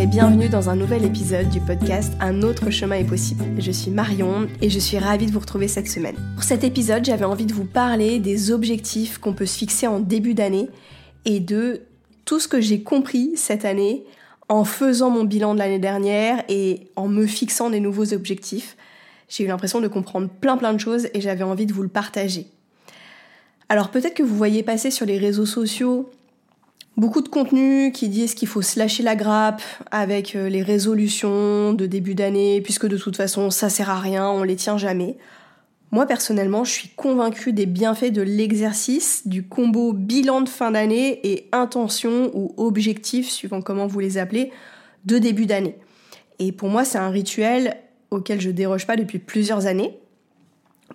Et bienvenue dans un nouvel épisode du podcast Un autre chemin est possible. Je suis Marion et je suis ravie de vous retrouver cette semaine. Pour cet épisode, j'avais envie de vous parler des objectifs qu'on peut se fixer en début d'année et de tout ce que j'ai compris cette année en faisant mon bilan de l'année dernière et en me fixant des nouveaux objectifs. J'ai eu l'impression de comprendre plein plein de choses et j'avais envie de vous le partager. Alors peut-être que vous voyez passer sur les réseaux sociaux Beaucoup de contenus qui disent qu'il faut se lâcher la grappe avec euh, les résolutions de début d'année, puisque de toute façon ça sert à rien, on les tient jamais. Moi personnellement, je suis convaincue des bienfaits de l'exercice, du combo bilan de fin d'année et intention ou objectif, suivant comment vous les appelez, de début d'année. Et pour moi, c'est un rituel auquel je déroge pas depuis plusieurs années.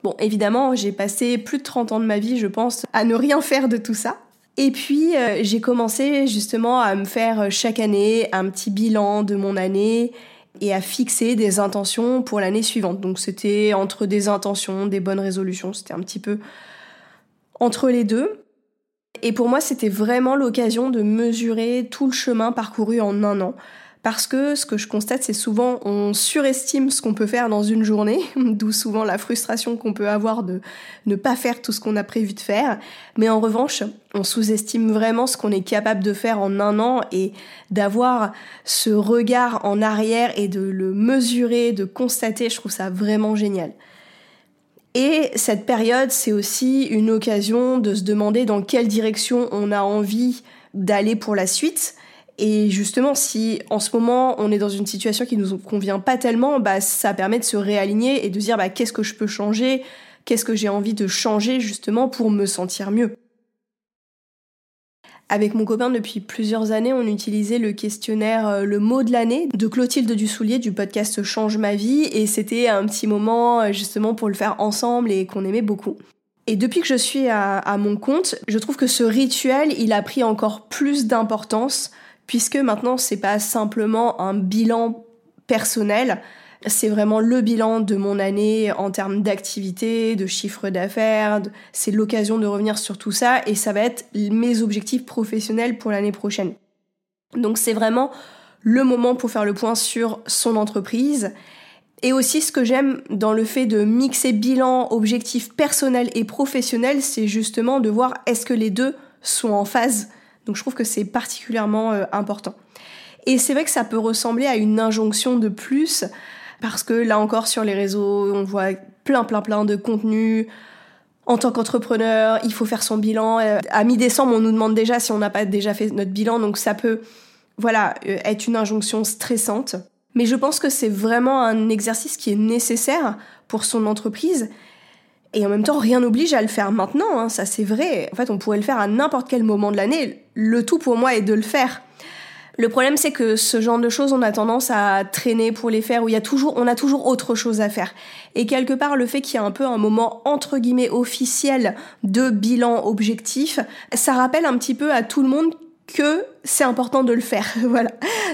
Bon, évidemment, j'ai passé plus de 30 ans de ma vie, je pense, à ne rien faire de tout ça. Et puis euh, j'ai commencé justement à me faire euh, chaque année un petit bilan de mon année et à fixer des intentions pour l'année suivante. Donc c'était entre des intentions, des bonnes résolutions, c'était un petit peu entre les deux. Et pour moi, c'était vraiment l'occasion de mesurer tout le chemin parcouru en un an parce que ce que je constate, c'est souvent on surestime ce qu'on peut faire dans une journée, d'où souvent la frustration qu'on peut avoir de ne pas faire tout ce qu'on a prévu de faire. Mais en revanche, on sous-estime vraiment ce qu'on est capable de faire en un an et d'avoir ce regard en arrière et de le mesurer, de constater, je trouve ça vraiment génial. Et cette période, c'est aussi une occasion de se demander dans quelle direction on a envie d'aller pour la suite et justement, si en ce moment on est dans une situation qui nous convient pas tellement, bah ça permet de se réaligner et de dire bah qu'est-ce que je peux changer, qu'est-ce que j'ai envie de changer justement pour me sentir mieux? Avec mon copain depuis plusieurs années, on utilisait le questionnaire euh, Le mot de l'année de Clotilde Dussoulier du podcast Change ma vie et c'était un petit moment euh, justement pour le faire ensemble et qu'on aimait beaucoup. Et depuis que je suis à, à, mon compte, je trouve que ce rituel, il a pris encore plus d'importance puisque maintenant c'est pas simplement un bilan personnel, c'est vraiment le bilan de mon année en termes d'activité, de chiffre d'affaires, c'est l'occasion de revenir sur tout ça et ça va être mes objectifs professionnels pour l'année prochaine. Donc c'est vraiment le moment pour faire le point sur son entreprise. Et aussi ce que j'aime dans le fait de mixer bilan, objectifs personnels et professionnels, c'est justement de voir est-ce que les deux sont en phase donc je trouve que c'est particulièrement euh, important. Et c'est vrai que ça peut ressembler à une injonction de plus, parce que là encore sur les réseaux, on voit plein plein plein de contenus. En tant qu'entrepreneur, il faut faire son bilan. Euh, à mi-décembre, on nous demande déjà si on n'a pas déjà fait notre bilan, donc ça peut, voilà, euh, être une injonction stressante. Mais je pense que c'est vraiment un exercice qui est nécessaire pour son entreprise et en même temps, rien n'oblige à le faire maintenant, hein, ça c'est vrai. En fait, on pourrait le faire à n'importe quel moment de l'année. Le tout pour moi est de le faire. Le problème, c'est que ce genre de choses, on a tendance à traîner pour les faire, où il y a toujours, on a toujours autre chose à faire. Et quelque part, le fait qu'il y ait un peu un moment entre guillemets officiel de bilan objectif, ça rappelle un petit peu à tout le monde que c'est important de le faire. voilà.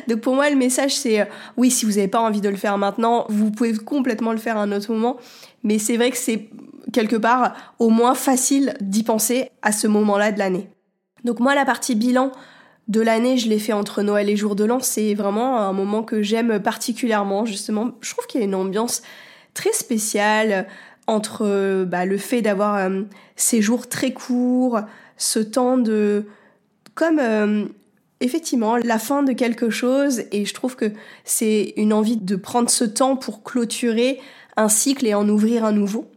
Donc pour moi, le message, c'est euh, oui, si vous n'avez pas envie de le faire maintenant, vous pouvez complètement le faire à un autre moment. Mais c'est vrai que c'est quelque part au moins facile d'y penser à ce moment-là de l'année. Donc moi, la partie bilan, de l'année, je l'ai fait entre Noël et Jour de l'An. C'est vraiment un moment que j'aime particulièrement, justement. Je trouve qu'il y a une ambiance très spéciale entre bah, le fait d'avoir euh, ces jours très courts, ce temps de... comme euh, effectivement la fin de quelque chose et je trouve que c'est une envie de prendre ce temps pour clôturer un cycle et en ouvrir un nouveau.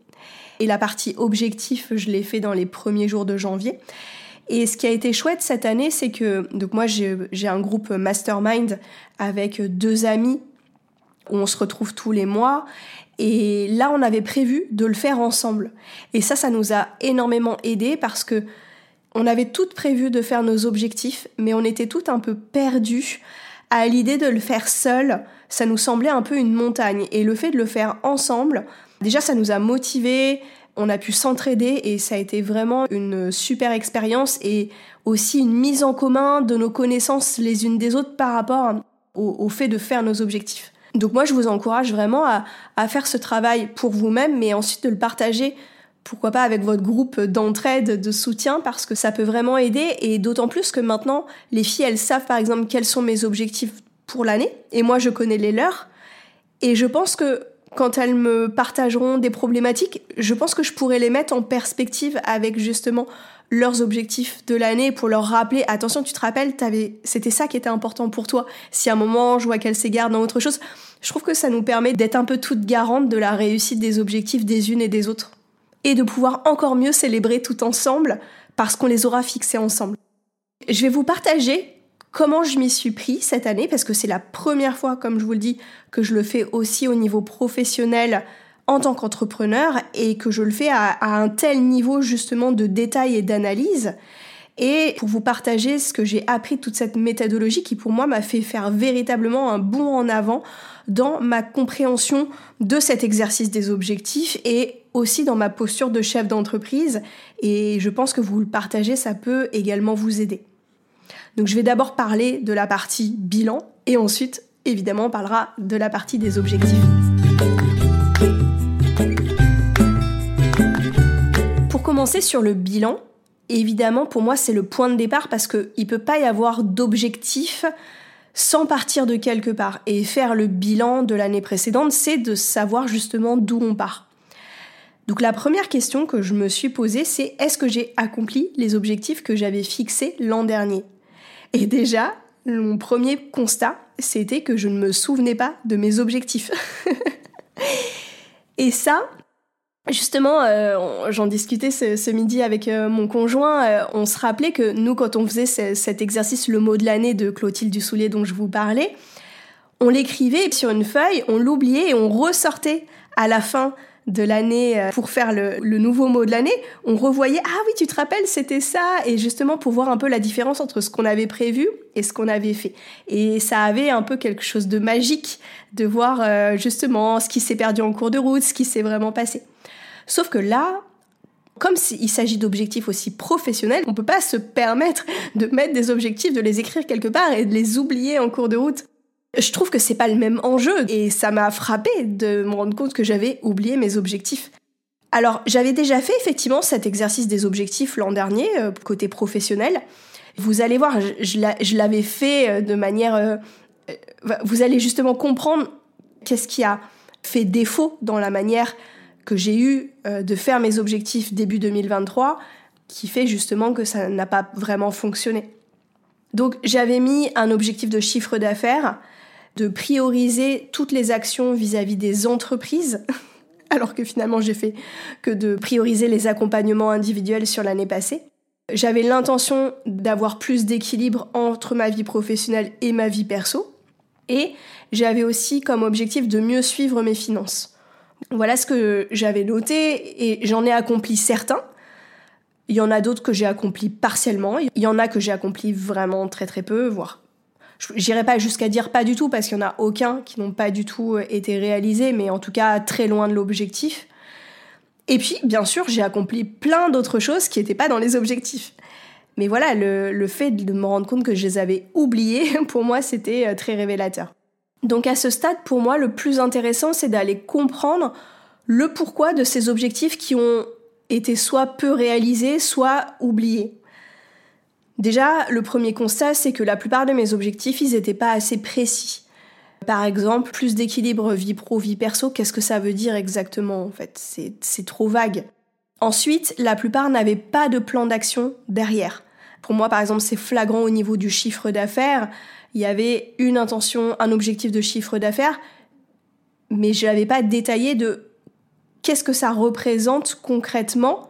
Et la partie objectif, je l'ai fait dans les premiers jours de janvier. Et ce qui a été chouette cette année, c'est que donc moi j'ai un groupe mastermind avec deux amis où on se retrouve tous les mois. Et là, on avait prévu de le faire ensemble. Et ça, ça nous a énormément aidé parce que on avait toutes prévu de faire nos objectifs, mais on était toutes un peu perdues à l'idée de le faire seul. Ça nous semblait un peu une montagne. Et le fait de le faire ensemble, déjà, ça nous a motivés. On a pu s'entraider et ça a été vraiment une super expérience et aussi une mise en commun de nos connaissances les unes des autres par rapport au, fait de faire nos objectifs. Donc moi, je vous encourage vraiment à, à faire ce travail pour vous-même, mais ensuite de le partager pourquoi pas avec votre groupe d'entraide, de soutien, parce que ça peut vraiment aider, et d'autant plus que maintenant, les filles, elles savent par exemple quels sont mes objectifs pour l'année, et moi je connais les leurs, et je pense que quand elles me partageront des problématiques, je pense que je pourrais les mettre en perspective avec justement leurs objectifs de l'année pour leur rappeler attention tu te rappelles c'était ça qui était important pour toi si à un moment je vois qu'elles s'égarent dans autre chose je trouve que ça nous permet d'être un peu toutes garantes de la réussite des objectifs des unes et des autres et de pouvoir encore mieux célébrer tout ensemble parce qu'on les aura fixés ensemble. Je vais vous partager comment je m'y suis pris cette année parce que c'est la première fois, comme je vous le dis, que je le fais aussi au niveau professionnel en tant qu'entrepreneur et que je le fais à, un tel niveau justement de détail et d'analyse. Et pour vous partager ce que j'ai appris de toute cette méthodologie qui pour moi m'a fait faire véritablement un bond en avant dans ma compréhension de cet exercice des objectifs et aussi dans ma posture de chef d'entreprise et je pense que vous le partagez, ça peut également vous aider. Donc je vais d'abord parler de la partie bilan et ensuite évidemment on parlera de la partie des objectifs. Pour commencer sur le bilan, évidemment pour moi c'est le point de départ parce qu'il ne peut pas y avoir d'objectif sans partir de quelque part. Et faire le bilan de l'année précédente, c'est de savoir justement d'où on part. Donc la première question que je me suis posée, c'est est-ce que j'ai accompli les objectifs que j'avais fixés l'an dernier? Et déjà, mon premier constat, c'était que je ne me souvenais pas de mes objectifs. Et ça, Justement, euh, j'en discutais ce, midi avec euh, mon conjoint. Euh, on se rappelait que nous, quand on faisait cet exercice, le mot de l'année de Clotilde Dussoulier dont je vous parlais, on l'écrivait sur une feuille, on l'oubliait et on ressortait à la fin de l'année euh, pour faire le, nouveau mot de l'année, on revoyait ah oui tu te rappelles c'était ça et justement pour voir un peu la différence entre ce qu'on avait prévu et ce qu'on avait fait et ça avait un peu quelque chose de magique de voir euh, justement ce qui s'est perdu en cours de route, ce qui s'est vraiment passé. Sauf que là, comme il s'agit d'objectifs aussi professionnels, on peut pas se permettre de mettre des objectifs, de les écrire quelque part et de les oublier en cours de route. Je trouve que c'est pas le même enjeu et ça m'a frappé de me rendre compte que j'avais oublié mes objectifs. Alors, j'avais déjà fait effectivement cet exercice des objectifs l'an dernier, euh, côté professionnel. Vous allez voir, je, l'avais fait euh, de manière... Euh, vous allez justement comprendre qu'est-ce qui a fait défaut dans la manière que j'ai eu de faire mes objectifs début 2023, qui fait justement que ça n'a pas vraiment fonctionné. Donc j'avais mis un objectif de chiffre d'affaires de prioriser toutes les actions vis-à-vis des entreprises, alors que finalement j'ai fait que de prioriser les accompagnements individuels sur l'année passée. J'avais l'intention d'avoir plus d'équilibre entre ma vie professionnelle et ma vie perso. Et j'avais aussi comme objectif de mieux suivre mes finances. Voilà ce que j'avais noté et j'en ai accompli certains. Il y en a d'autres que j'ai accompli partiellement. Il y en a que j'ai accompli vraiment très très peu, voire J'irai pas jusqu'à dire pas du tout parce qu'il y en a aucun qui n'ont pas du tout euh, été réalisés, mais en tout cas très loin de l'objectif. Et puis, bien sûr, j'ai accompli plein d'autres choses qui n'étaient pas dans les objectifs. Mais voilà, le, fait de me rendre compte que je les avais oubliés, pour moi, c'était euh, très révélateur. Donc à ce stade, pour moi, le plus intéressant, c'est d'aller comprendre le pourquoi de ces objectifs qui ont été soit peu réalisés, soit oubliés. Déjà, le premier constat, c'est que la plupart de mes objectifs, ils n'étaient pas assez précis. Par exemple, plus d'équilibre vie pro-vie perso, qu'est-ce que ça veut dire exactement en fait? C'est trop vague. Ensuite, la plupart n'avaient pas de plan d'action derrière. Pour moi, par exemple, c'est flagrant au niveau du chiffre d'affaires. Il y avait une intention, un objectif de chiffre d'affaires, mais je n'avais pas détaillé de qu'est-ce que ça représente concrètement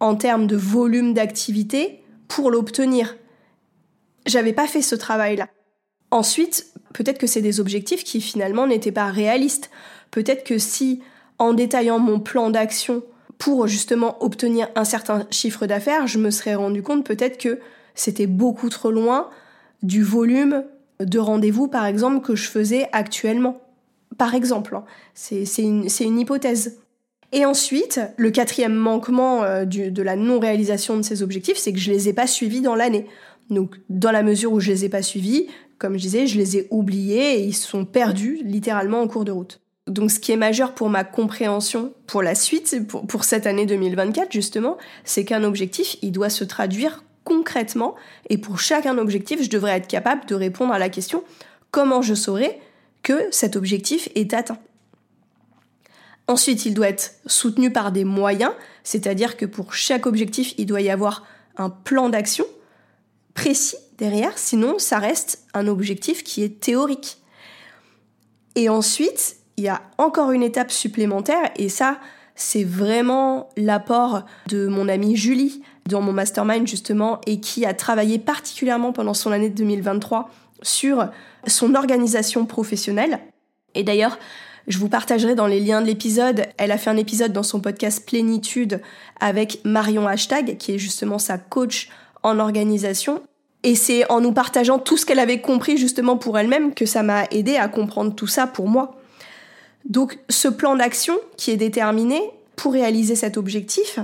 en termes de volume d'activité pour l'obtenir. J'avais pas fait ce travail-là. Ensuite, peut-être que c'est des objectifs qui finalement n'étaient pas réalistes. Peut-être que si, en détaillant mon plan d'action pour justement obtenir un certain chiffre d'affaires, je me serais rendu compte peut-être que c'était beaucoup trop loin du volume de rendez-vous, par exemple, que je faisais actuellement. Par exemple, hein. c'est une, une, hypothèse. Et ensuite, le quatrième manquement euh, de la non-réalisation de ces objectifs, c'est que je les ai pas suivis dans l'année. Donc, dans la mesure où je les ai pas suivis, comme je disais, je les ai oubliés et ils sont perdus littéralement en cours de route. Donc ce qui est majeur pour ma compréhension pour la suite, pour, pour cette année 2024 justement, c'est qu'un objectif, il doit se traduire concrètement et pour chacun objectif, je devrais être capable de répondre à la question comment je saurai que cet objectif est atteint. Ensuite, il doit être soutenu par des moyens, c'est-à-dire que pour chaque objectif, il doit y avoir un plan d'action précis derrière, sinon ça reste un objectif qui est théorique. Et ensuite, il y a encore une étape supplémentaire, et ça, c'est vraiment l'apport de mon amie Julie dans mon mastermind justement, et qui a travaillé particulièrement pendant son année 2023 sur son organisation professionnelle. Et d'ailleurs, je vous partagerai dans les liens de l'épisode, elle a fait un épisode dans son podcast Plénitude avec Marion Hashtag, qui est justement sa coach en organisation. Et c'est en nous partageant tout ce qu'elle avait compris justement pour elle-même que ça m'a aidé à comprendre tout ça pour moi. Donc ce plan d'action qui est déterminé pour réaliser cet objectif,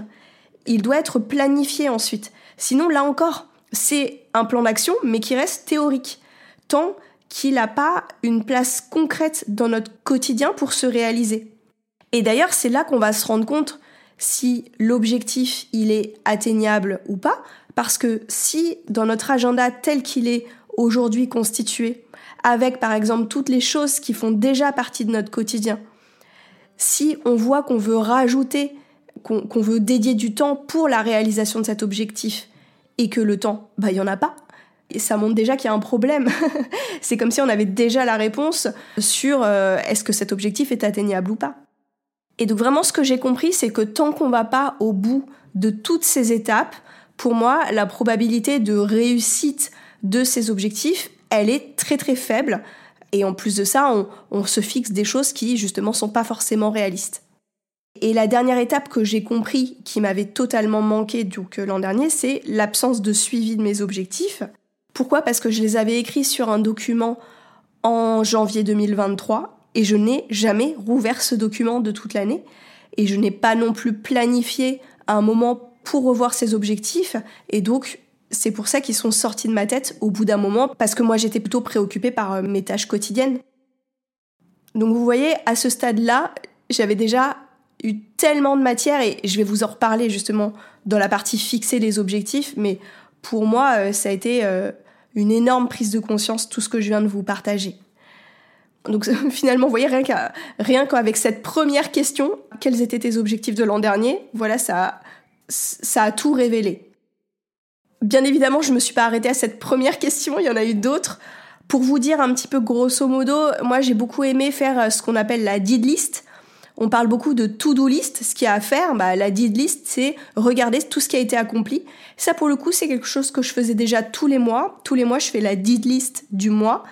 il doit être planifié ensuite. Sinon, là encore, c'est un plan d'action, mais qui reste théorique, tant qu'il n'a pas une place concrète dans notre quotidien pour se réaliser. Et d'ailleurs, c'est là qu'on va se rendre compte si l'objectif il est atteignable ou pas, parce que si dans notre agenda tel qu'il est aujourd'hui constitué, avec par exemple toutes les choses qui font déjà partie de notre quotidien, si on voit qu'on veut rajouter, qu'on veut dédier du temps pour la réalisation de cet objectif, et que le temps, bah il y en a pas, ça montre déjà qu'il y a un problème. c'est comme si on avait déjà la réponse sur euh, est-ce que cet objectif est atteignable ou pas. Et donc vraiment ce que j'ai compris, c'est que tant qu'on va pas au bout de toutes ces étapes, pour moi, la probabilité de réussite de ces objectifs, elle est très très faible. Et en plus de ça, on, se fixe des choses qui justement sont pas forcément réalistes. Et la dernière étape que j'ai compris qui m'avait totalement manqué euh, l'an dernier, c'est l'absence de suivi de mes objectifs. Pourquoi? Parce que je les avais écrits sur un document en janvier 2023 et je n'ai jamais rouvert ce document de toute l'année et je n'ai pas non plus planifié un moment pour revoir ses objectifs. Et donc, c'est pour ça qu'ils sont sortis de ma tête au bout d'un moment, parce que moi j'étais plutôt préoccupée par euh, mes tâches quotidiennes. Donc vous voyez, à ce stade-là, j'avais déjà eu tellement de matière, et je vais vous en reparler justement dans la partie fixer les objectifs, mais pour moi, euh, ça a été euh, une énorme prise de conscience, tout ce que je viens de vous partager. Donc finalement, vous voyez, rien qu'avec cette première question, quels étaient tes objectifs de l'an dernier, voilà, ça ça a tout révélé. Bien évidemment, je me suis pas arrêtée à cette première question, il y en a eu d'autres. Pour vous dire un petit peu grosso modo, moi j'ai beaucoup aimé faire euh, ce qu'on appelle la did list. On parle beaucoup de to-do list, ce qu'il y a à faire. Bah, la did list, c'est regarder tout ce qui a été accompli. Ça, pour le coup, c'est quelque chose que je faisais déjà tous les mois. Tous les mois, je fais la did list du mois.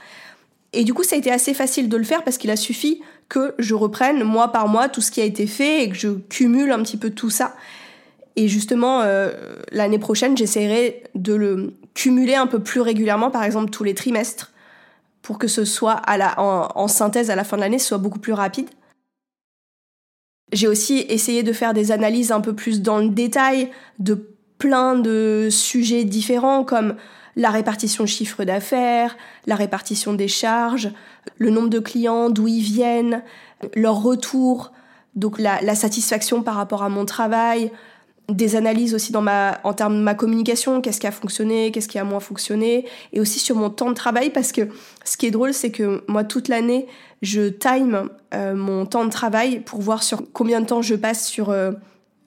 Et du coup, ça a été assez facile de le faire parce qu'il a suffi que je reprenne mois par mois tout ce qui a été fait et que je cumule un petit peu tout ça. Et justement, euh, l'année prochaine, j'essaierai de le cumuler un peu plus régulièrement, par exemple tous les trimestres, pour que ce soit la, en, synthèse à la fin de l'année, ce soit beaucoup plus rapide. J'ai aussi essayé de faire des analyses un peu plus dans le détail de plein de sujets différents comme la répartition chiffre d'affaires, la répartition des charges, le nombre de clients, d'où ils viennent, leur retour, donc la satisfaction par rapport à mon travail, des analyses aussi dans ma, en termes de ma communication, qu'est-ce qui a fonctionné, qu'est-ce qui a moins fonctionné, et aussi sur mon temps de travail, parce que ce qui est drôle, c'est que moi, toute l'année, je time euh, mon temps de travail pour voir sur combien de temps je passe sur euh,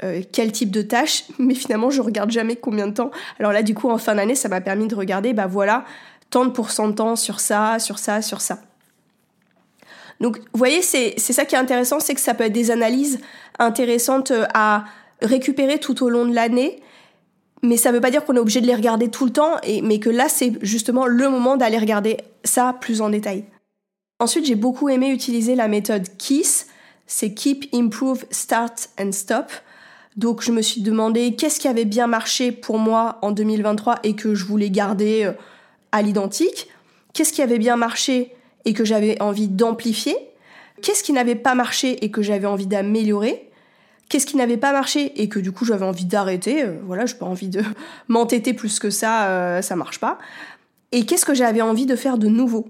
euh, quel type de tâche, mais finalement, je regarde jamais combien de temps. Alors là, du coup, en fin d'année, ça m'a permis de regarder, bah voilà, tant de pourcents de temps sur ça, sur ça, sur ça. Donc, vous voyez, c'est ça qui est intéressant, c'est que ça peut être des analyses intéressantes à récupérer tout au long de l'année. Mais ça ne veut pas dire qu'on est obligé de les regarder tout le temps, et, mais que là, c'est justement le moment d'aller regarder ça plus en détail. Ensuite, j'ai beaucoup aimé utiliser la méthode KISS, c'est Keep, Improve, Start and Stop. Donc je me suis demandé qu'est-ce qui avait bien marché pour moi en 2023 et que je voulais garder euh, à l'identique, qu'est-ce qui avait bien marché et que j'avais envie d'amplifier, qu'est-ce qui n'avait pas marché et que j'avais envie d'améliorer, qu'est-ce qui n'avait pas marché et que du coup j'avais envie d'arrêter, euh, voilà, je pas envie de m'entêter plus que ça, euh, ça marche pas. Et qu'est-ce que j'avais envie de faire de nouveau?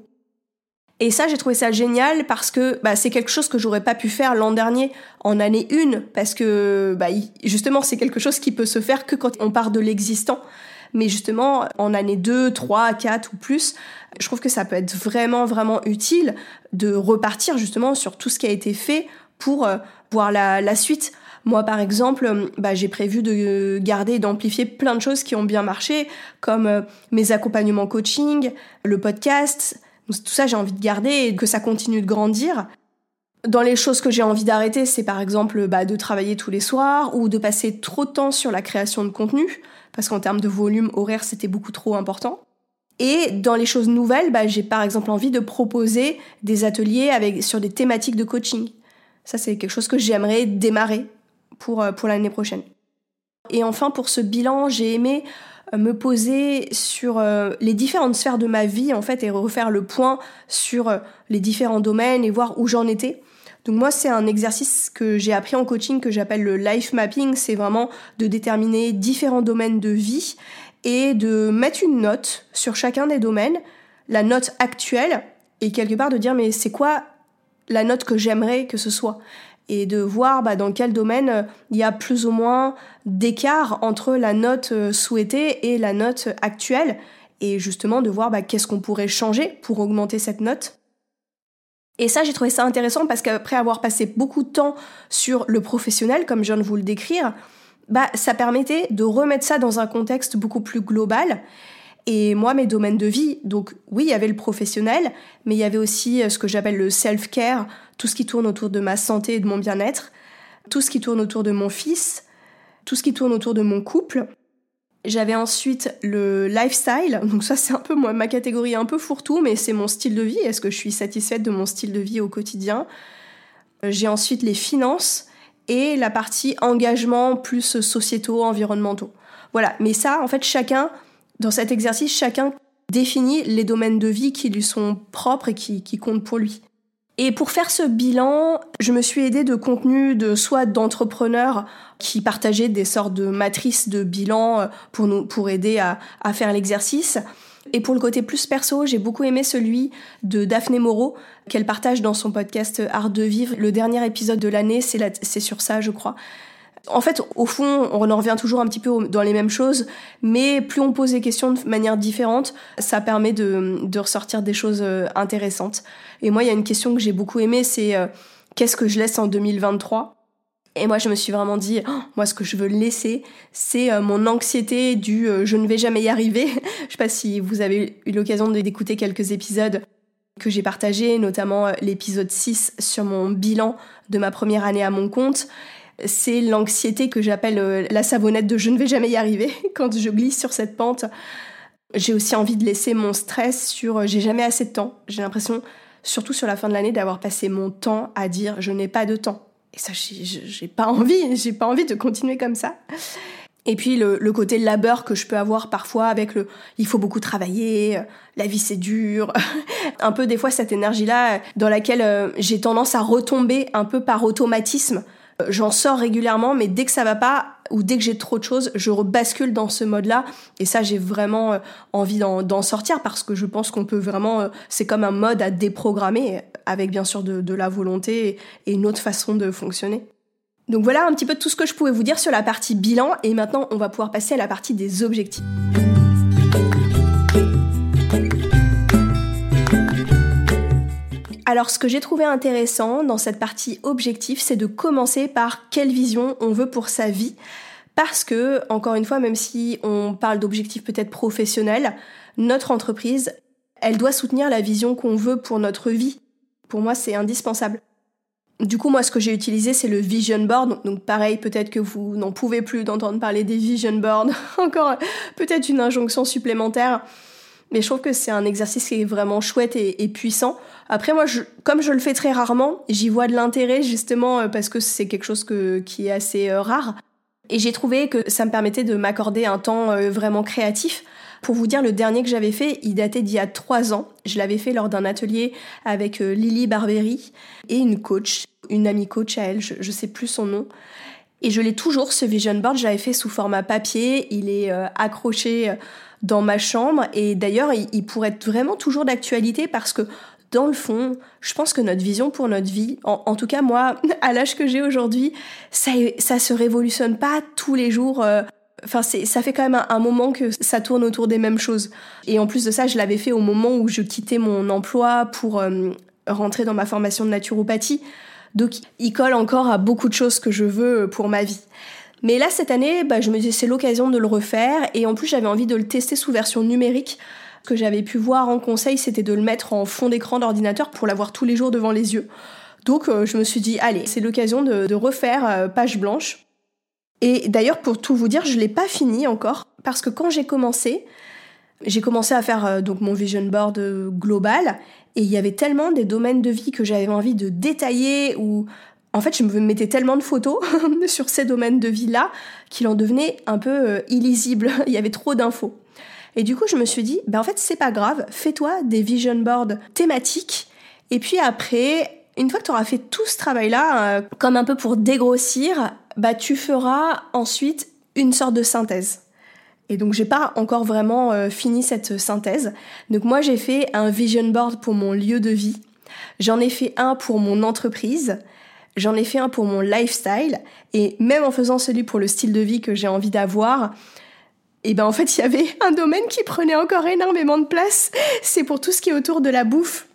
Et ça, j'ai trouvé ça génial parce que bah, c'est quelque chose que j'aurais pas pu faire l'an dernier en année 1 parce que bah, justement c'est quelque chose qui peut se faire que quand on part de l'existant. Mais justement, en année 2, 3, 4 ou plus, je trouve que ça peut être vraiment, vraiment utile de repartir justement sur tout ce qui a été fait pour euh, voir la suite. Moi, par exemple, euh, bah, j'ai prévu de garder et d'amplifier plein de choses qui ont bien marché, comme euh, mes accompagnements coaching, le podcast. Tout ça, j'ai envie de garder et que ça continue de grandir. Dans les choses que j'ai envie d'arrêter, c'est par exemple bah, de travailler tous les soirs ou de passer trop de temps sur la création de contenu, parce qu'en termes de volume horaire, c'était beaucoup trop important. Et dans les choses nouvelles, bah, j'ai par exemple envie de proposer des ateliers avec, sur des thématiques de coaching. Ça, c'est quelque chose que j'aimerais démarrer pour, euh, pour l'année prochaine. Et enfin, pour ce bilan, j'ai aimé euh, me poser sur euh, les différentes sphères de ma vie, en fait, et refaire le point sur les différents domaines et voir où j'en étais. Donc moi, c'est un exercice que j'ai appris en coaching que j'appelle le life mapping. C'est vraiment de déterminer différents domaines de vie et de mettre une note sur chacun des domaines, la note actuelle, et quelque part de dire mais c'est quoi la note que j'aimerais que ce soit? Et de voir bah, dans quel domaine euh, il y a plus ou moins d'écart entre la note euh, souhaitée et la note actuelle et justement de voir bah, qu'est-ce qu'on pourrait changer pour augmenter cette note. Et ça, j'ai trouvé ça intéressant parce qu'après avoir passé beaucoup de temps sur le professionnel, comme je viens de vous le décrire, bah, ça permettait de remettre ça dans un contexte beaucoup plus global et moi, mes domaines de vie, donc oui, il y avait le professionnel, mais il y avait aussi euh, ce que j'appelle le self-care, tout ce qui tourne autour de ma santé et de mon bien-être, tout ce qui tourne autour de mon fils, tout ce qui tourne autour de mon couple. J'avais ensuite le lifestyle, donc ça c'est un peu moi, ma catégorie un peu fourre-tout, mais c'est mon style de vie. Est-ce que je suis satisfaite de mon style de vie au quotidien? J'ai ensuite les finances et la partie engagement plus sociétaux, environnementaux. Voilà, mais ça en fait chacun dans cet exercice, chacun définit les domaines de vie qui lui sont propres et qui, comptent pour lui. Et pour faire ce bilan, je me suis aidée de contenus de soit d'entrepreneurs qui partageaient des sortes de matrices de bilan euh, pour nous pour aider à, à faire l'exercice. Et pour le côté plus perso, j'ai beaucoup aimé celui de Daphné Moreau qu'elle partage dans son podcast Art de vivre. Le dernier épisode de l'année, c'est sur ça, je crois. En fait, au fond, on en revient toujours un petit peu dans les mêmes choses, mais plus on pose les questions de manière différente, ça permet de, ressortir des choses euh, intéressantes. Et moi, il y a une question que j'ai beaucoup aimée, c'est euh, qu'est-ce que je laisse en 2023 et moi, je me suis vraiment dit, oh, moi, ce que je veux laisser, c'est euh, mon anxiété du je ne vais jamais y arriver. je sais pas si vous avez eu l'occasion d'écouter quelques épisodes que j'ai partagés, notamment l'épisode 6 sur mon bilan de ma première année à mon compte c'est l'anxiété que j'appelle euh, la savonnette de je ne vais jamais y arriver quand je glisse sur cette pente. J'ai aussi envie de laisser mon stress sur euh, j'ai jamais assez de temps. J'ai l'impression, surtout sur la fin de l'année, d'avoir passé mon temps à dire je n'ai pas de temps. Et ça, j'ai pas envie, j'ai pas envie de continuer comme ça. Et puis le, côté labeur que je peux avoir parfois avec le il faut beaucoup travailler, euh, la vie c'est dur, un peu des fois cette énergie-là dans laquelle j'ai tendance à retomber un peu par automatisme J'en sors régulièrement, mais dès que ça va pas ou dès que j'ai trop de choses, je rebascule dans ce mode-là. Et ça, j'ai vraiment euh, envie d'en sortir parce que je pense qu'on peut vraiment, euh, c'est comme un mode à déprogrammer avec bien sûr de, la volonté et une autre façon de fonctionner. Donc voilà un petit peu tout ce que je pouvais vous dire sur la partie bilan et maintenant on va pouvoir passer à la partie des objectifs. Alors ce que j'ai trouvé intéressant dans cette partie objectif, c'est de commencer par quelle vision on veut pour sa vie. Parce que, encore une fois, même si on parle d'objectifs peut-être professionnels, notre entreprise, elle doit soutenir la vision qu'on veut pour notre vie. Pour moi, c'est indispensable. Du coup, moi, ce que j'ai utilisé, c'est le vision board. Donc, pareil, peut-être que vous n'en pouvez plus d'entendre parler des vision boards. Encore peut-être une injonction supplémentaire. Mais je trouve que c'est un exercice qui est vraiment chouette et, puissant. Après, moi, je, comme je le fais très rarement, j'y vois de l'intérêt justement euh, parce que c'est quelque chose que, qui est assez euh, rare. Et j'ai trouvé que ça me permettait de m'accorder un temps euh, vraiment créatif. Pour vous dire, le dernier que j'avais fait, il datait d'il y a trois ans. Je l'avais fait lors d'un atelier avec Lily Barberi et une coach une amie coach à elle, je, ne sais plus son nom. Et je l'ai toujours, ce vision board, je l'avais fait sous format papier, il est accroché dans ma chambre et d'ailleurs il, pourrait être vraiment toujours d'actualité parce que dans le fond, je pense que notre vision pour notre vie, en, tout cas moi, à l'âge que j'ai aujourd'hui, ça, ça se révolutionne pas tous les jours. Euh, enfin, ça fait quand même un, moment que ça tourne autour des mêmes choses. Et en plus de ça, je l'avais fait au moment où je quittais mon emploi pour rentrer dans ma formation de naturopathie. Donc il colle encore à beaucoup de choses que je veux pour ma vie. Mais là, cette année, bah, je me disais c'est l'occasion de le refaire et en plus j'avais envie de le tester sous version numérique. Ce que j'avais pu voir en conseil, c'était de le mettre en fond d'écran d'ordinateur pour l'avoir tous les jours devant les yeux. Donc euh, je me suis dit, allez, c'est l'occasion de, refaire euh, page blanche. Et d'ailleurs, pour tout vous dire, je ne l'ai pas fini encore, parce que quand j'ai commencé, j'ai commencé à faire euh, donc mon vision board global, et il y avait tellement des domaines de vie que j'avais envie de détailler ou en fait, je me mettais tellement de photos sur ces domaines de vie-là qu'il en devenait un peu euh, illisible. il y avait trop d'infos. Et du coup, je me suis dit, ben en fait, c'est pas grave, fais-toi des vision boards thématiques. Et puis après, une fois que tu auras fait tout ce travail-là, euh, comme un peu pour dégrossir, bah tu feras ensuite une sorte de synthèse. Et donc j'ai pas encore vraiment euh, fini cette synthèse. Donc moi j'ai fait un vision board pour mon lieu de vie. J'en ai fait un pour mon entreprise. J'en ai fait un pour mon lifestyle. Et même en faisant celui pour le style de vie que j'ai envie d'avoir, et eh ben en fait il y avait un domaine qui prenait encore énormément de place. C'est pour tout ce qui est autour de la bouffe.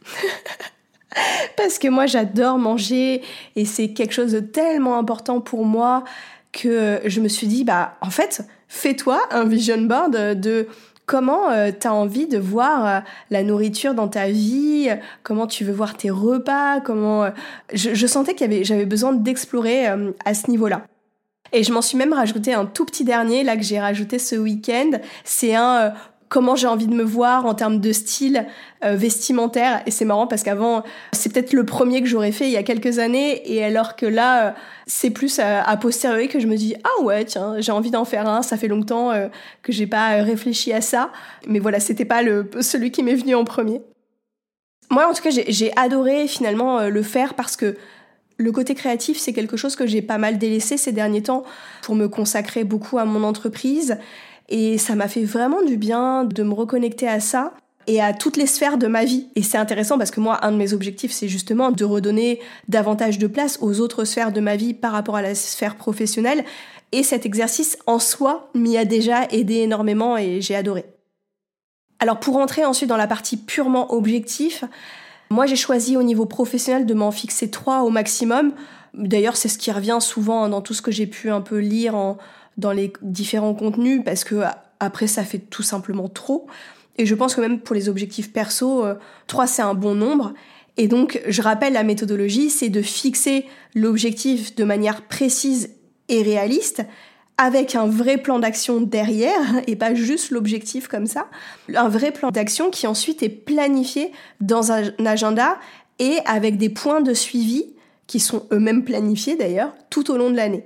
Parce que moi j'adore manger et c'est quelque chose de tellement important pour moi que je me suis dit bah en fait fais-toi un vision board de comment euh, tu as envie de voir euh, la nourriture dans ta vie, comment tu veux voir tes repas, comment... Euh, je, sentais qu'il j'avais besoin d'explorer à ce niveau-là. Et je m'en suis même rajouté un tout petit dernier, là, que j'ai rajouté ce week-end. C'est un comment j'ai envie de me voir en termes de style euh, vestimentaire. Et c'est marrant parce qu'avant, c'est peut-être le premier que j'aurais fait il y a quelques années. Et alors que là, euh, c'est plus à, à, posteriori que je me dis ah ouais tiens j'ai envie d'en faire un. Ça fait longtemps euh, que j'ai pas réfléchi à ça. Mais voilà, c'était pas le celui qui m'est venu en premier. Moi en tout cas j'ai adoré finalement le faire parce que le côté créatif, c'est quelque chose que j'ai pas mal délaissé ces derniers temps pour me consacrer beaucoup à mon entreprise. Et ça m'a fait vraiment du bien de me reconnecter à ça et à toutes les sphères de ma vie. Et c'est intéressant parce que moi, un de mes objectifs, c'est justement de redonner davantage de place aux autres sphères de ma vie par rapport à la sphère professionnelle. Et cet exercice en soi m'y a déjà aidé énormément et j'ai adoré. Alors pour entrer ensuite dans la partie purement objectif, moi j'ai choisi au niveau professionnel de m'en fixer trois au maximum. D'ailleurs c'est ce qui revient souvent dans tout ce que j'ai pu un peu lire en, dans les différents contenus parce que après ça fait tout simplement trop. Et je pense que même pour les objectifs perso, 3 euh, c'est un bon nombre. Et donc je rappelle la méthodologie, c'est de fixer l'objectif de manière précise et réaliste avec un vrai plan d'action derrière et pas juste l'objectif comme ça. Un vrai plan d'action qui ensuite est planifié dans un agenda et avec des points de suivi qui sont eux-mêmes planifiés d'ailleurs tout au long de l'année.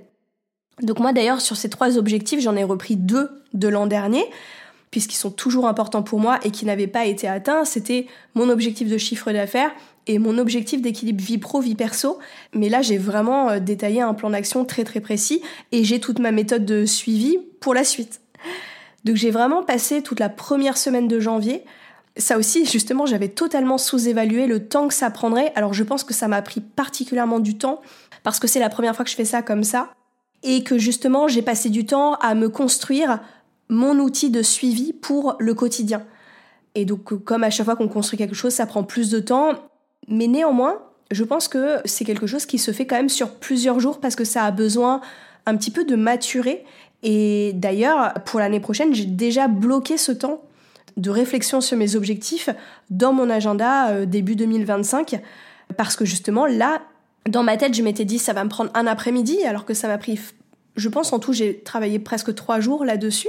Donc moi d'ailleurs sur ces trois objectifs, j'en ai repris deux de l'an dernier puisqu'ils sont toujours importants pour moi et qui n'avaient pas été atteints. C'était mon objectif de chiffre d'affaires et mon objectif d'équilibre vie pro, vie perso. Mais là, j'ai vraiment euh, détaillé un plan d'action très très précis et j'ai toute ma méthode de suivi pour la suite. Donc j'ai vraiment passé toute la première semaine de janvier Ça aussi, justement, j'avais totalement sous-évalué le temps que ça prendrait. Alors je pense que ça m'a pris particulièrement du temps parce que c'est la première fois que je fais ça comme ça et que justement j'ai passé du temps à me construire mon outil de suivi pour le quotidien. Et donc comme à chaque fois qu'on construit quelque chose, ça prend plus de temps, mais néanmoins, je pense que c'est quelque chose qui se fait quand même sur plusieurs jours parce que ça a besoin un petit peu de maturer. Et d'ailleurs, pour l'année prochaine, j'ai déjà bloqué ce temps de réflexion sur mes objectifs dans mon agenda euh, début 2025 parce que justement là, dans ma tête, je m'étais dit ça va me prendre un après-midi alors que ça m'a pris, je pense en tout, j'ai travaillé presque trois jours là-dessus.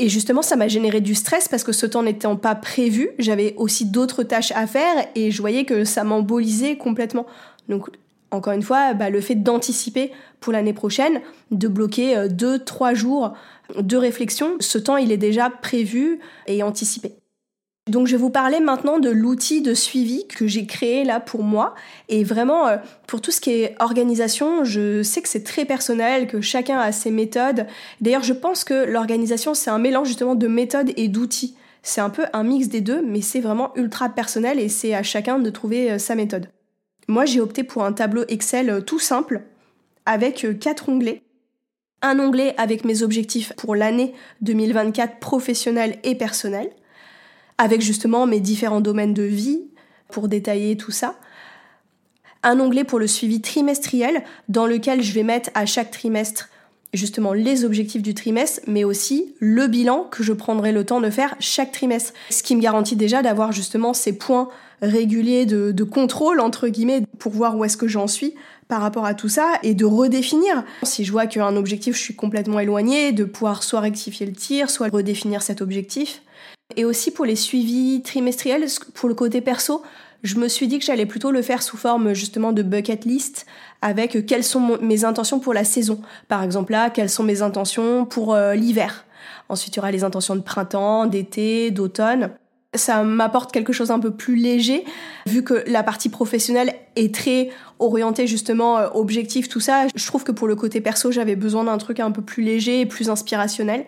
Et justement, ça m'a généré du stress parce que ce temps n'étant pas prévu, j'avais aussi d'autres tâches à faire et je voyais que ça m'embolisait complètement. Donc, encore une fois, bah, le fait d'anticiper pour l'année prochaine, de bloquer euh, deux, trois jours de réflexion, ce temps, il est déjà prévu et anticipé. Donc je vais vous parler maintenant de l'outil de suivi que j'ai créé là pour moi. Et vraiment, euh, pour tout ce qui est organisation, je sais que c'est très personnel, que chacun a ses méthodes. D'ailleurs, je pense que l'organisation, c'est un mélange justement de méthodes et d'outils. C'est un peu un mix des deux, mais c'est vraiment ultra personnel et c'est à chacun de trouver euh, sa méthode. Moi, j'ai opté pour un tableau Excel euh, tout simple, avec quatre onglets. Un onglet avec mes objectifs pour l'année 2024 professionnelle et personnelle avec justement mes différents domaines de vie pour détailler tout ça. Un onglet pour le suivi trimestriel dans lequel je vais mettre à chaque trimestre justement les objectifs du trimestre, mais aussi le bilan que je prendrai le temps de faire chaque trimestre. Ce qui me garantit déjà d'avoir justement ces points réguliers de, contrôle, entre guillemets, pour voir où est-ce que j'en suis par rapport à tout ça et de redéfinir. Si je vois qu'un objectif, je suis complètement éloigné, de pouvoir soit rectifier le tir, soit redéfinir cet objectif. Et aussi pour les suivis trimestriels, pour le côté perso, je me suis dit que j'allais plutôt le faire sous forme justement de bucket list avec quelles sont mes intentions pour la saison. Par exemple là, quelles sont mes intentions pour euh, l'hiver. Ensuite, il y aura les intentions de printemps, d'été, d'automne. Ça m'apporte quelque chose un peu plus léger, vu que la partie professionnelle est très orientée justement euh, objectif, tout ça. Je trouve que pour le côté perso, j'avais besoin d'un truc un peu plus léger et plus inspirationnel.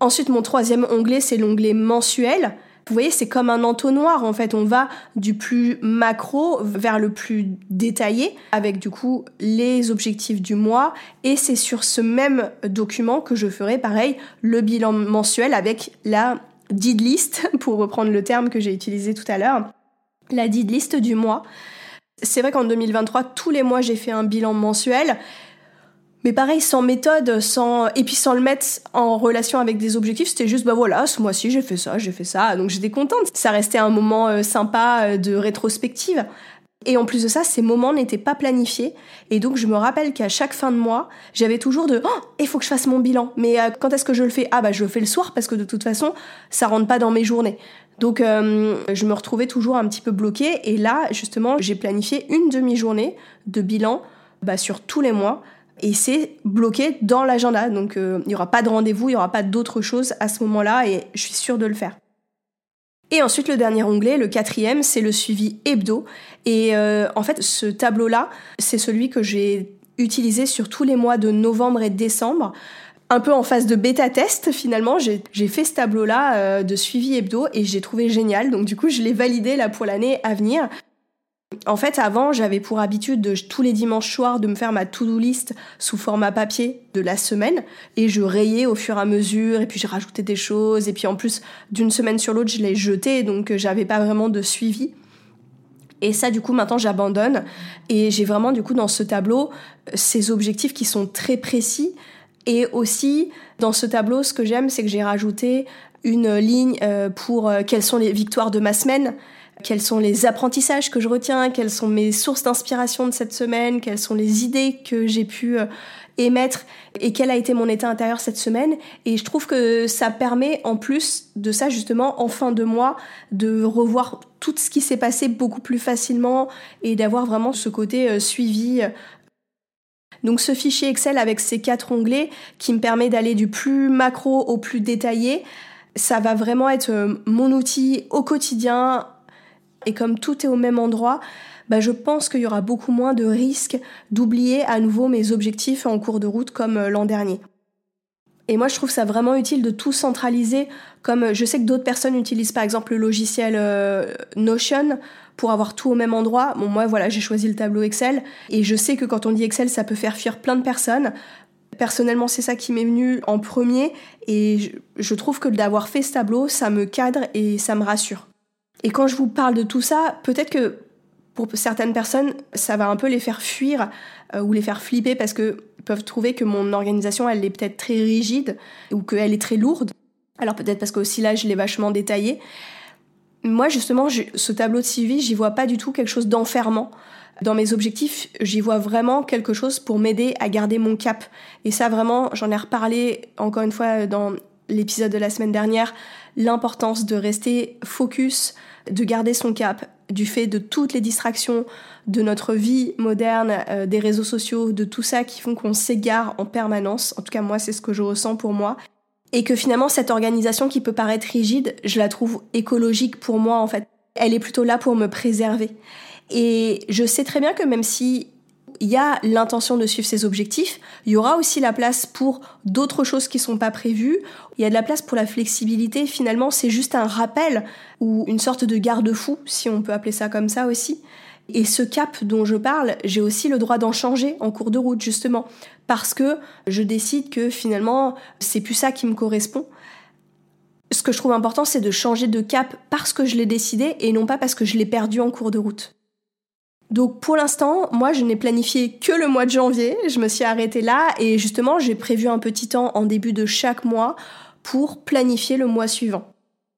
Ensuite, mon troisième onglet, c'est l'onglet mensuel. Vous voyez, c'est comme un entonnoir en fait. On va du plus macro vers le plus détaillé avec du coup les objectifs du mois. Et c'est sur ce même document que je ferai pareil le bilan mensuel avec la did list, pour reprendre le terme que j'ai utilisé tout à l'heure. La did list du mois. C'est vrai qu'en 2023, tous les mois, j'ai fait un bilan mensuel. Mais pareil, sans méthode, sans et puis sans le mettre en relation avec des objectifs, c'était juste bah voilà, ce mois-ci j'ai fait ça, j'ai fait ça, donc j'étais contente. Ça restait un moment euh, sympa euh, de rétrospective. Et en plus de ça, ces moments n'étaient pas planifiés. Et donc, je me rappelle qu'à chaque fin de mois, j'avais toujours de oh, il faut que je fasse mon bilan. Mais euh, quand est-ce que je le fais? Ah, bah, je le fais le soir parce que de toute façon, ça rentre pas dans mes journées. Donc, je me retrouvais toujours un petit peu bloquée. Et là, justement, j'ai planifié une demi-journée de bilan bah, sur tous les mois et c'est bloqué dans l'agenda. Donc euh, il n'y aura pas de rendez-vous, il n'y aura pas d'autre chose à ce moment-là et je suis sûre de le faire. Et ensuite le dernier onglet, le quatrième, c'est le suivi hebdo. Et euh, en fait ce tableau-là, c'est celui que j'ai utilisé sur tous les mois de novembre et décembre. Un peu en phase de bêta test finalement, j'ai fait ce tableau-là euh, de suivi hebdo et j'ai trouvé génial. Donc du coup je l'ai validé pour l'année à venir. En fait, avant, j'avais pour habitude de, tous les dimanches soirs de me faire ma to-do list sous format papier de la semaine et je rayais au fur et à mesure et puis je rajoutais des choses et puis en plus d'une semaine sur l'autre, je les jetais donc euh, j'avais pas vraiment de suivi. Et ça, du coup, maintenant, j'abandonne. Et j'ai vraiment, du coup, dans ce tableau, euh, ces objectifs qui sont très précis. Et aussi, dans ce tableau, ce que j'aime, c'est que j'ai rajouté une ligne euh, pour quelles sont les victoires de ma semaine quels sont les apprentissages que je retiens, quelles sont mes sources d'inspiration de cette semaine, quelles sont les idées que j'ai pu euh, émettre? Et quel a été mon état intérieur cette semaine? Et je trouve que ça permet en plus de ça justement en fin de mois de revoir tout ce qui s'est passé beaucoup plus facilement et d'avoir vraiment ce côté euh, suivi. Donc ce fichier Excel avec ces quatre onglets qui me permet d'aller du plus macro au plus détaillé, ça va vraiment être euh, mon outil au quotidien et comme tout est au même endroit, bah je pense qu'il y aura beaucoup moins de risques d'oublier à nouveau mes objectifs en cours de route comme euh, l'an dernier. Et moi, je trouve ça vraiment utile de tout centraliser, comme je sais que d'autres personnes utilisent par exemple le logiciel euh, Notion pour avoir tout au même endroit. Moi, voilà, j'ai choisi le tableau Excel, et je sais que quand on dit Excel, ça peut faire fuir plein de personnes. Personnellement, c'est ça qui m'est venu en premier, et je trouve que d'avoir fait ce tableau, ça me cadre et ça me rassure. Et quand je vous parle de tout ça, peut-être que pour certaines personnes, ça va un peu les faire fuir euh, ou les faire flipper parce que peuvent trouver que mon organisation, elle est peut-être très rigide ou qu'elle est très lourde. Alors peut-être parce qu'aussi là, je l'ai vachement détaillé. Moi, justement, ce tableau de suivi, j'y vois pas du tout quelque chose d'enfermant. Dans mes objectifs, j'y vois vraiment quelque chose pour m'aider à garder mon cap. Et ça, vraiment, j'en ai reparlé encore une fois dans l'épisode de la semaine dernière, l'importance de rester focus, de garder son cap, du fait de toutes les distractions de notre vie moderne, euh, des réseaux sociaux, de tout ça qui font qu'on s'égare en permanence. En tout cas, moi, c'est ce que je ressens pour moi. Et que finalement, cette organisation qui peut paraître rigide, je la trouve écologique pour moi, en fait. Elle est plutôt là pour me préserver. Et je sais très bien que même si il y a l'intention de suivre ses objectifs, il y aura aussi la place pour d'autres choses qui sont pas prévues. Il y a de la place pour la flexibilité. Finalement, c'est juste un rappel ou une sorte de garde-fou, si on peut appeler ça comme ça aussi. Et ce cap dont je parle, j'ai aussi le droit d'en changer en cours de route, justement, parce que je décide que finalement, c'est plus ça qui me correspond. Ce que je trouve important, c'est de changer de cap parce que je l'ai décidé et non pas parce que je l'ai perdu en cours de route. Donc pour l'instant, moi je n'ai planifié que le mois de janvier, je me suis arrêtée là et justement j'ai prévu un petit temps en début de chaque mois pour planifier le mois suivant.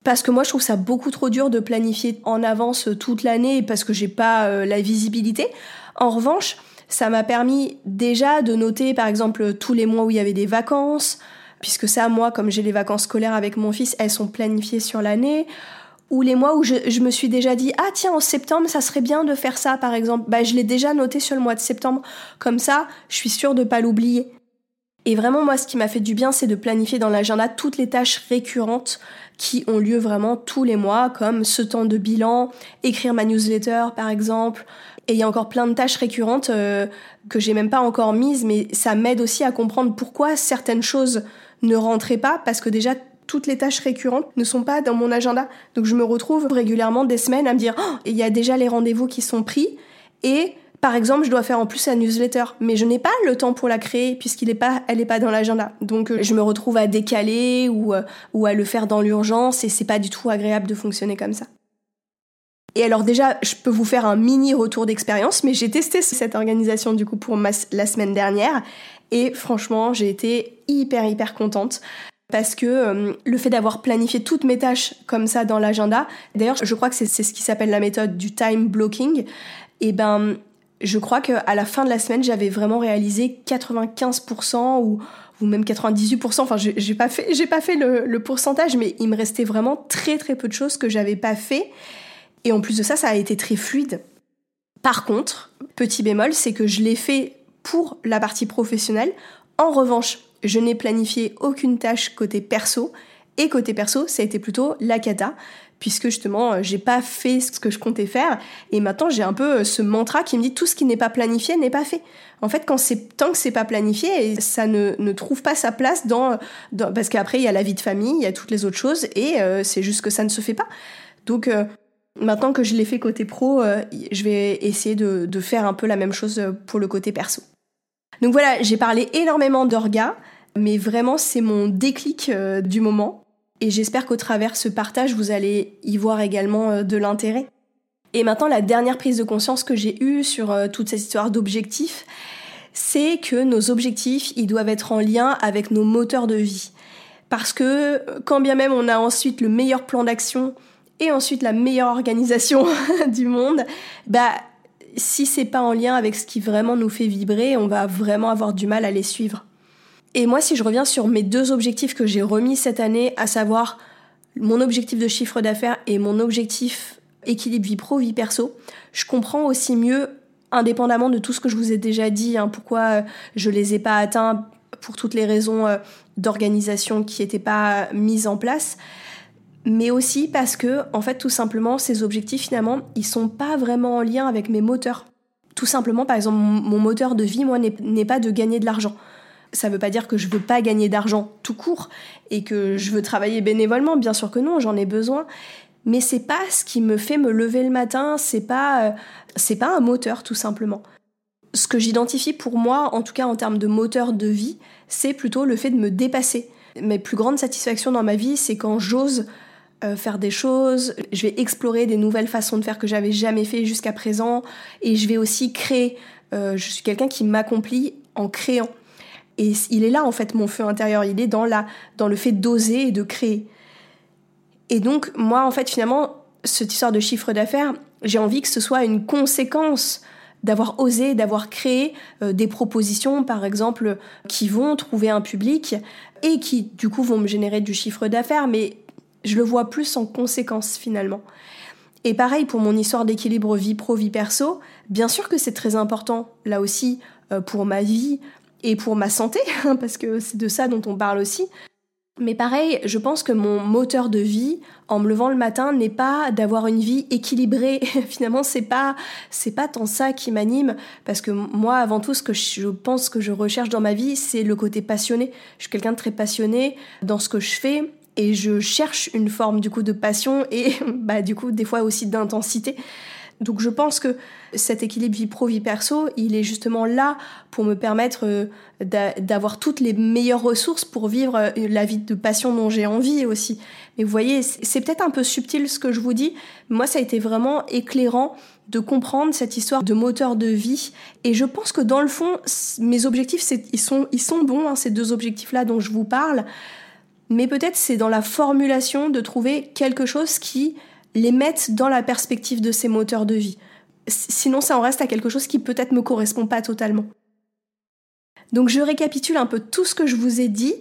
Parce que moi je trouve ça beaucoup trop dur de planifier en avance toute l'année parce que j'ai pas euh, la visibilité. En revanche, ça m'a permis déjà de noter par exemple tous les mois où il y avait des vacances, puisque ça moi comme j'ai les vacances scolaires avec mon fils, elles sont planifiées sur l'année ou les mois où je, me suis déjà dit ah tiens en septembre ça serait bien de faire ça par exemple. Bah je l'ai déjà noté sur le mois de septembre. Comme ça je suis sûre de pas l'oublier. Et vraiment moi ce qui m'a fait du bien c'est de planifier dans l'agenda toutes les tâches récurrentes qui ont lieu vraiment tous les mois comme ce temps de bilan écrire ma newsletter par exemple. Et il y a encore plein de tâches récurrentes euh, que j'ai même pas encore mises mais ça m'aide aussi à comprendre pourquoi certaines choses ne rentraient pas parce que déjà toutes les tâches récurrentes ne sont pas dans mon agenda. Donc je me retrouve régulièrement des semaines à me dire oh, il y a déjà les rendez-vous qui sont pris et par exemple, je dois faire en plus la newsletter, mais je n'ai pas le temps pour la créer puisqu'il est pas, elle est pas dans l'agenda. Donc, euh, je me retrouve à décaler ou, euh, ou à le faire dans l'urgence et c'est pas du tout agréable de fonctionner comme ça. Et alors déjà, je peux vous faire un mini retour d'expérience, mais j'ai testé cette organisation du coup pour la semaine dernière et franchement, j'ai été hyper hyper contente parce que euh, le fait d'avoir planifié toutes mes tâches comme ça dans l'agenda, d'ailleurs je crois que c'est ce qui s'appelle la méthode du time blocking, et ben je crois qu'à la fin de la semaine j'avais vraiment réalisé 95% ou, même 98%, enfin j'ai pas fait, pas fait le, le, pourcentage, mais il me restait vraiment très très peu de choses que j'avais pas fait, et en plus de ça ça a été très fluide. Par contre, petit bémol, c'est que je l'ai fait pour la partie professionnelle. En revanche, je n'ai planifié aucune tâche côté perso. Et côté perso, ça a été plutôt la cata, puisque justement, euh, j'ai pas fait ce que je comptais faire. Et maintenant, j'ai un peu euh, ce mantra qui me dit tout ce qui n'est pas planifié n'est pas fait. En fait, quand c'est tant que c'est pas planifié, ça ne, ne, trouve pas sa place dans, parce qu'après il y a la vie de famille, il y a toutes les autres choses, et euh, c'est juste que ça ne se fait pas. Donc maintenant que je l'ai fait côté pro, je vais essayer de, de faire un peu la même chose pour le côté perso. Donc voilà, j'ai parlé énormément d'orga, mais vraiment c'est mon déclic euh, du moment. Et j'espère qu'au travers ce partage, vous allez y voir également euh, de l'intérêt. Et maintenant, la dernière prise de conscience que j'ai eue sur euh, toute cette histoire d'objectifs, c'est que nos objectifs, ils doivent être en lien avec nos moteurs de vie. Parce que quand bien même on a ensuite le meilleur plan d'action et ensuite la meilleure organisation du monde, bah si c'est pas en lien avec ce qui vraiment nous fait vibrer, on va vraiment avoir du mal à les suivre. Et moi, si je reviens sur mes deux objectifs que j'ai remis cette année, à savoir mon objectif de chiffre d'affaires et mon objectif équilibre vie pro, vie perso, je comprends aussi mieux, indépendamment de tout ce que je vous ai déjà dit, hein, pourquoi euh, je les ai pas atteints pour toutes les raisons euh, d'organisation qui n'étaient pas mises en place, mais aussi parce que, en fait, tout simplement, ces objectifs, finalement, ils sont pas vraiment en lien avec mes moteurs. Tout simplement, par exemple, mon moteur de vie, moi, n'est pas de gagner de l'argent. Ça veut pas dire que je veux pas gagner d'argent tout court et que je veux travailler bénévolement, bien sûr que non, j'en ai besoin. Mais c'est pas ce qui me fait me lever le matin, c'est pas euh, c'est pas un moteur tout simplement. Ce que j'identifie pour moi, en tout cas en termes de moteur de vie, c'est plutôt le fait de me dépasser. Mes plus grandes satisfactions dans ma vie, c'est quand j'ose euh, faire des choses, je vais explorer des nouvelles façons de faire que j'avais jamais fait jusqu'à présent, et je vais aussi créer. Euh, je suis quelqu'un qui m'accomplit en créant. Et il est là en fait mon feu intérieur, il est dans la, dans le fait d'oser et de créer. Et donc moi en fait finalement cette histoire de chiffre d'affaires, j'ai envie que ce soit une conséquence d'avoir osé, d'avoir créé euh, des propositions, par exemple, qui vont trouver un public et qui, du coup, vont me générer du chiffre d'affaires, mais je le vois plus en conséquence finalement. Et pareil pour mon histoire d'équilibre vie pro-vie perso, bien sûr que c'est très important, là aussi, euh, pour ma vie et pour ma santé, hein, parce que c'est de ça dont on parle aussi. Mais pareil, je pense que mon moteur de vie, en me levant le matin, n'est pas d'avoir une vie équilibrée. Finalement, c'est pas, c'est pas tant ça qui m'anime, parce que moi, avant tout, ce que je pense que je recherche dans ma vie, c'est le côté passionné. Je suis quelqu'un de très passionné dans ce que je fais, et je cherche une forme du coup de passion et bah du coup des fois aussi d'intensité. Donc je pense que cet équilibre vie pro vie perso, il est justement là pour me permettre euh, d'avoir toutes les meilleures ressources pour vivre euh, la vie de passion dont j'ai envie aussi. Mais vous voyez, c'est peut-être un peu subtil ce que je vous dis. Moi, ça a été vraiment éclairant de comprendre cette histoire de moteur de vie. Et je pense que dans le fond, mes objectifs, ils sont, ils sont bons, hein, ces deux objectifs-là dont je vous parle mais peut-être c'est dans la formulation de trouver quelque chose qui les mette dans la perspective de ces moteurs de vie. Sinon, ça en reste à quelque chose qui peut-être me correspond pas totalement. Donc je récapitule un peu tout ce que je vous ai dit.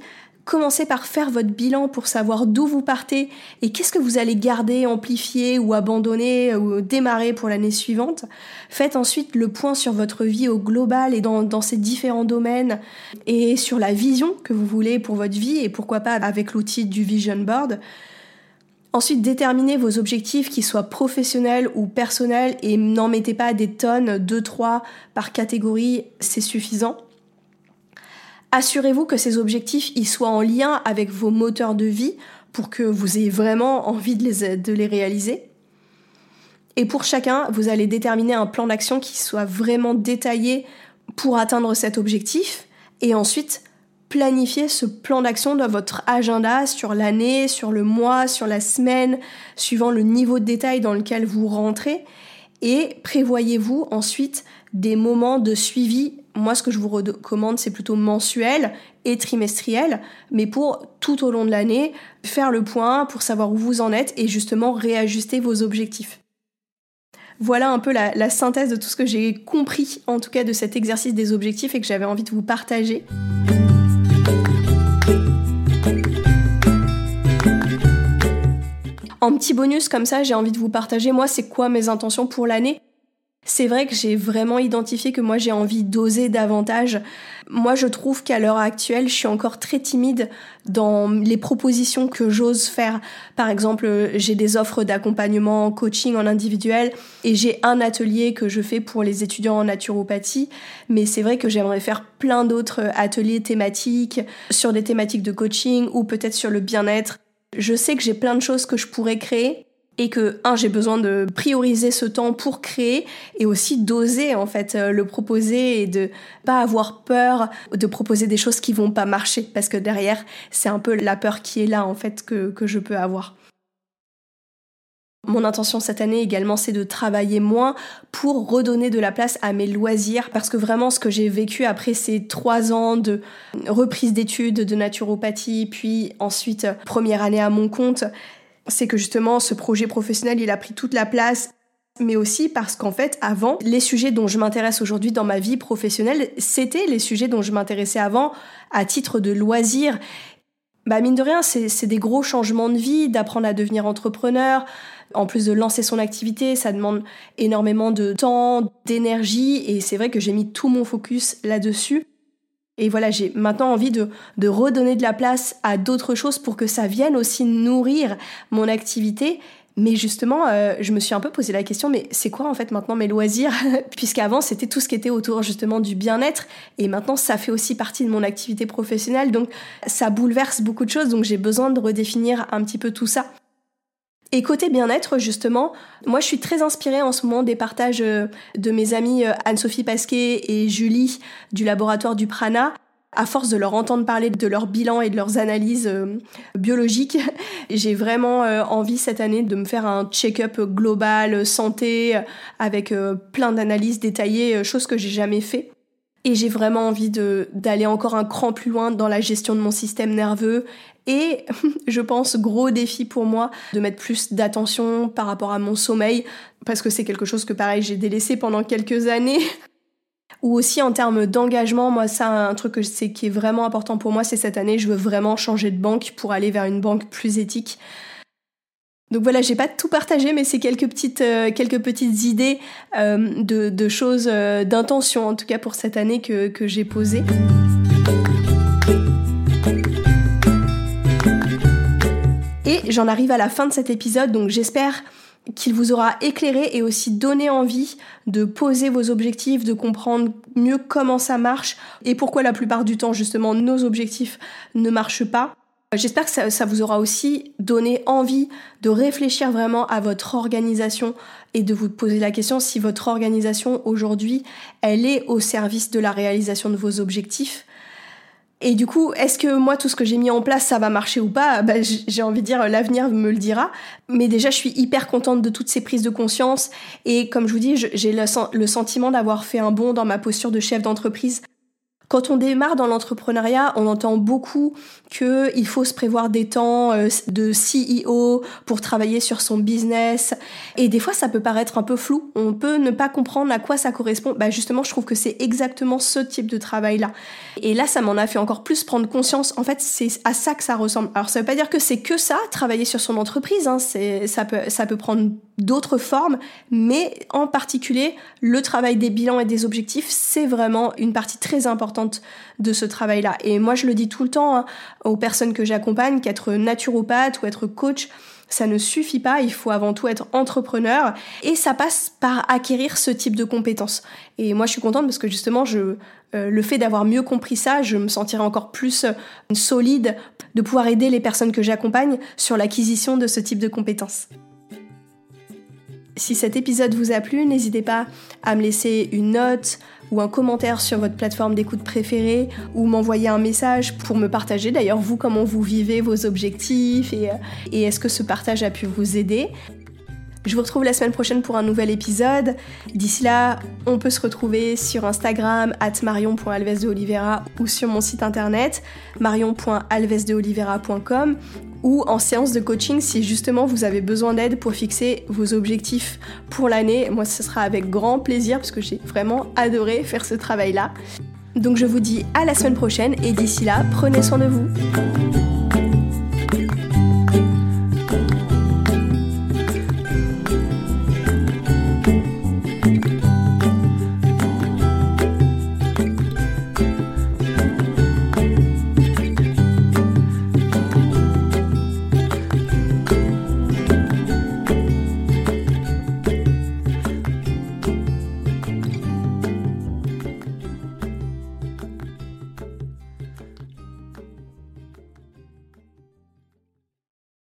Commencez par faire votre bilan pour savoir d'où vous partez et qu'est-ce que vous allez garder, amplifier ou abandonner ou démarrer pour l'année suivante. Faites ensuite le point sur votre vie au global et dans, dans ces différents domaines et sur la vision que vous voulez pour votre vie et pourquoi pas avec l'outil du Vision Board. Ensuite, déterminez vos objectifs qui soient professionnels ou personnels et n'en mettez pas des tonnes, 2-3 par catégorie, c'est suffisant. Assurez-vous que ces objectifs y soient en lien avec vos moteurs de vie pour que vous ayez vraiment envie de les, de les réaliser. Et pour chacun, vous allez déterminer un plan d'action qui soit vraiment détaillé pour atteindre cet objectif. Et ensuite, planifier ce plan d'action dans votre agenda sur l'année, sur le mois, sur la semaine, suivant le niveau de détail dans lequel vous rentrez? Et prévoyez-vous ensuite des moments de suivi? Moi, ce que je vous recommande, c'est plutôt mensuel et trimestriel, mais pour tout au long de l'année, faire le point pour savoir où vous en êtes et justement réajuster vos objectifs. Voilà un peu la, la synthèse de tout ce que j'ai compris, en tout cas de cet exercice des objectifs et que j'avais envie de vous partager. En petit bonus comme ça, j'ai envie de vous partager, moi, c'est quoi mes intentions pour l'année? C'est vrai que j'ai vraiment identifié que moi j'ai envie d'oser davantage. Moi je trouve qu'à l'heure actuelle je suis encore très timide dans les propositions que j'ose faire. Par exemple j'ai des offres d'accompagnement coaching en individuel et j'ai un atelier que je fais pour les étudiants en naturopathie. Mais c'est vrai que j'aimerais faire plein d'autres ateliers thématiques sur des thématiques de coaching ou peut-être sur le bien-être. Je sais que j'ai plein de choses que je pourrais créer et que un j'ai besoin de prioriser ce temps pour créer et aussi d'oser en fait euh, le proposer et de pas avoir peur de proposer des choses qui vont pas marcher parce que derrière c'est un peu la peur qui est là en fait que, que je peux avoir. Mon intention cette année également, c'est de travailler moins pour redonner de la place à mes loisirs, parce que vraiment ce que j'ai vécu après ces trois ans de reprise d'études de naturopathie, puis ensuite première année à mon compte, c'est que justement ce projet professionnel, il a pris toute la place mais aussi parce qu'en fait, avant, les sujets dont je m'intéresse aujourd'hui dans ma vie professionnelle, c'était les sujets dont je m'intéressais avant à titre de loisir. Bah mine de rien, c'est des gros changements de vie, d'apprendre à devenir entrepreneur. En plus de lancer son activité, ça demande énormément de temps, d'énergie, et c'est vrai que j'ai mis tout mon focus là-dessus. Et voilà, j'ai maintenant envie de, de redonner de la place à d'autres choses pour que ça vienne aussi nourrir mon activité. Mais justement, euh, je me suis un peu posé la question, mais c'est quoi en fait maintenant mes loisirs Puisqu'avant, c'était tout ce qui était autour justement du bien-être, et maintenant, ça fait aussi partie de mon activité professionnelle, donc ça bouleverse beaucoup de choses, donc j'ai besoin de redéfinir un petit peu tout ça. Et côté bien-être, justement, moi je suis très inspirée en ce moment des partages euh, de mes amies euh, Anne-Sophie Pasquet et Julie du laboratoire du Prana à force de leur entendre parler de leur bilan et de leurs analyses euh, biologiques, j'ai vraiment envie cette année de me faire un check-up global santé avec plein d'analyses détaillées, chose que j'ai jamais fait. Et j'ai vraiment envie d'aller encore un cran plus loin dans la gestion de mon système nerveux et je pense gros défi pour moi de mettre plus d'attention par rapport à mon sommeil parce que c'est quelque chose que pareil j'ai délaissé pendant quelques années ou aussi en termes d'engagement, moi ça un truc que qui est vraiment important pour moi, c'est cette année je veux vraiment changer de banque pour aller vers une banque plus éthique. Donc voilà, j'ai pas tout partagé, mais c'est quelques petites euh, quelques petites idées euh, de, choses euh, d'intention en tout cas pour cette année que, que j'ai posées. Et j'en arrive à la fin de cet épisode, donc j'espère qu'il vous aura éclairé et aussi donné envie de poser vos objectifs, de comprendre mieux comment ça marche et pourquoi la plupart du temps justement nos objectifs ne marchent pas. J'espère que ça, vous aura aussi donné envie de réfléchir vraiment à votre organisation et de vous poser la question si votre organisation aujourd'hui, elle est au service de la réalisation de vos objectifs et du coup, est-ce que moi, tout ce que j'ai mis en place, ça va marcher ou pas? Bah, J'ai envie de dire, l'avenir me le dira. Mais déjà, je suis hyper contente de toutes ces prises de conscience. Et comme je vous dis, j'ai le, le sentiment d'avoir fait un bond dans ma posture de chef d'entreprise. Quand on démarre dans l'entrepreneuriat, on entend beaucoup qu'il faut se prévoir des temps euh, de CEO pour travailler sur son business. Et des fois, ça peut paraître un peu flou. On peut ne pas comprendre à quoi ça correspond. Bah justement, je trouve que c'est exactement ce type de travail-là. Et là, ça m'en a fait encore plus prendre conscience. En fait, c'est à ça que ça ressemble. Alors, ça veut pas dire que c'est que ça, travailler sur son entreprise. Hein. Ça peut, ça peut prendre d'autres formes, mais en particulier, le travail des bilans et des objectifs, c'est vraiment une partie très importante de ce travail-là. Et moi, je le dis tout le temps hein, aux personnes que j'accompagne, qu'être naturopathe ou être coach, ça ne suffit pas, il faut avant tout être entrepreneur et ça passe par acquérir ce type de compétences. Et moi je suis contente parce que justement je, euh, le fait d'avoir mieux compris ça, je me sentirai encore plus euh, solide de pouvoir aider les personnes que j'accompagne sur l'acquisition de ce type de compétences. Si cet épisode vous a plu, n'hésitez pas à me laisser une note ou un commentaire sur votre plateforme d'écoute préférée ou m'envoyer un message pour me partager d'ailleurs vous comment vous vivez vos objectifs et, euh, est-ce que ce partage a pu vous aider. Je vous retrouve la semaine prochaine pour un nouvel épisode. D'ici là, on peut se retrouver sur Instagram at marion.alvesdeolivera ou sur mon site internet marion.alvesdeolivera.com ou en séance de coaching si justement vous avez besoin d'aide pour fixer vos objectifs pour l'année. Moi, ce sera avec grand plaisir parce que j'ai vraiment adoré faire ce travail-là. Donc je vous dis à la semaine prochaine et d'ici là, prenez soin de vous.